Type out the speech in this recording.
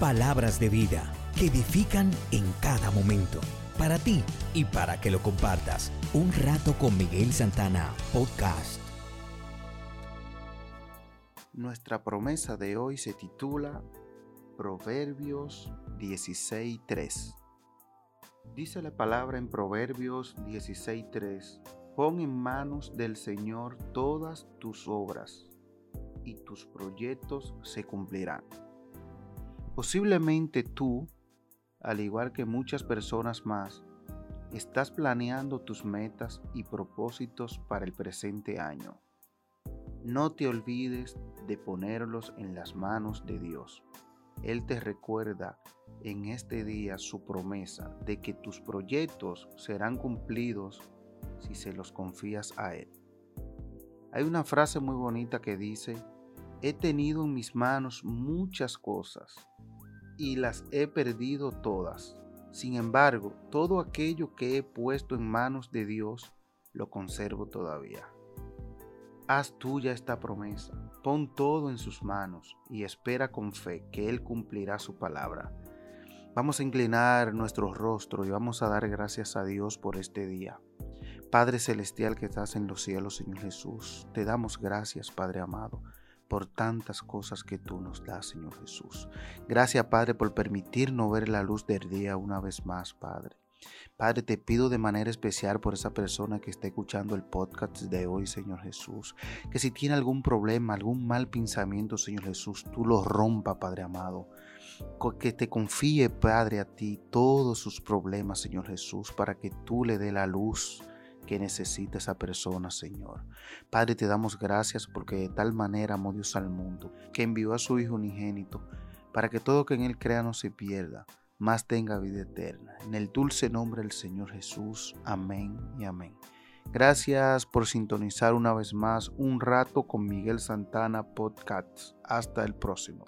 Palabras de vida que edifican en cada momento. Para ti y para que lo compartas. Un rato con Miguel Santana, podcast. Nuestra promesa de hoy se titula Proverbios 16.3. Dice la palabra en Proverbios 16.3, pon en manos del Señor todas tus obras y tus proyectos se cumplirán. Posiblemente tú, al igual que muchas personas más, estás planeando tus metas y propósitos para el presente año. No te olvides de ponerlos en las manos de Dios. Él te recuerda en este día su promesa de que tus proyectos serán cumplidos si se los confías a Él. Hay una frase muy bonita que dice, he tenido en mis manos muchas cosas y las he perdido todas. Sin embargo, todo aquello que he puesto en manos de Dios lo conservo todavía. Haz tuya esta promesa, pon todo en sus manos y espera con fe que Él cumplirá su palabra. Vamos a inclinar nuestro rostro y vamos a dar gracias a Dios por este día. Padre Celestial que estás en los cielos, Señor Jesús, te damos gracias, Padre amado, por tantas cosas que tú nos das, Señor Jesús. Gracias, Padre, por permitirnos ver la luz del día una vez más, Padre. Padre, te pido de manera especial por esa persona que está escuchando el podcast de hoy, Señor Jesús, que si tiene algún problema, algún mal pensamiento, Señor Jesús, tú lo rompa, Padre amado. Que te confíe, Padre, a ti todos sus problemas, Señor Jesús, para que tú le dé la luz que necesita esa persona, Señor. Padre, te damos gracias porque de tal manera amó Dios al mundo, que envió a su Hijo unigénito, para que todo que en Él crea no se pierda, más tenga vida eterna. En el dulce nombre del Señor Jesús. Amén y amén. Gracias por sintonizar una vez más un rato con Miguel Santana Podcast. Hasta el próximo.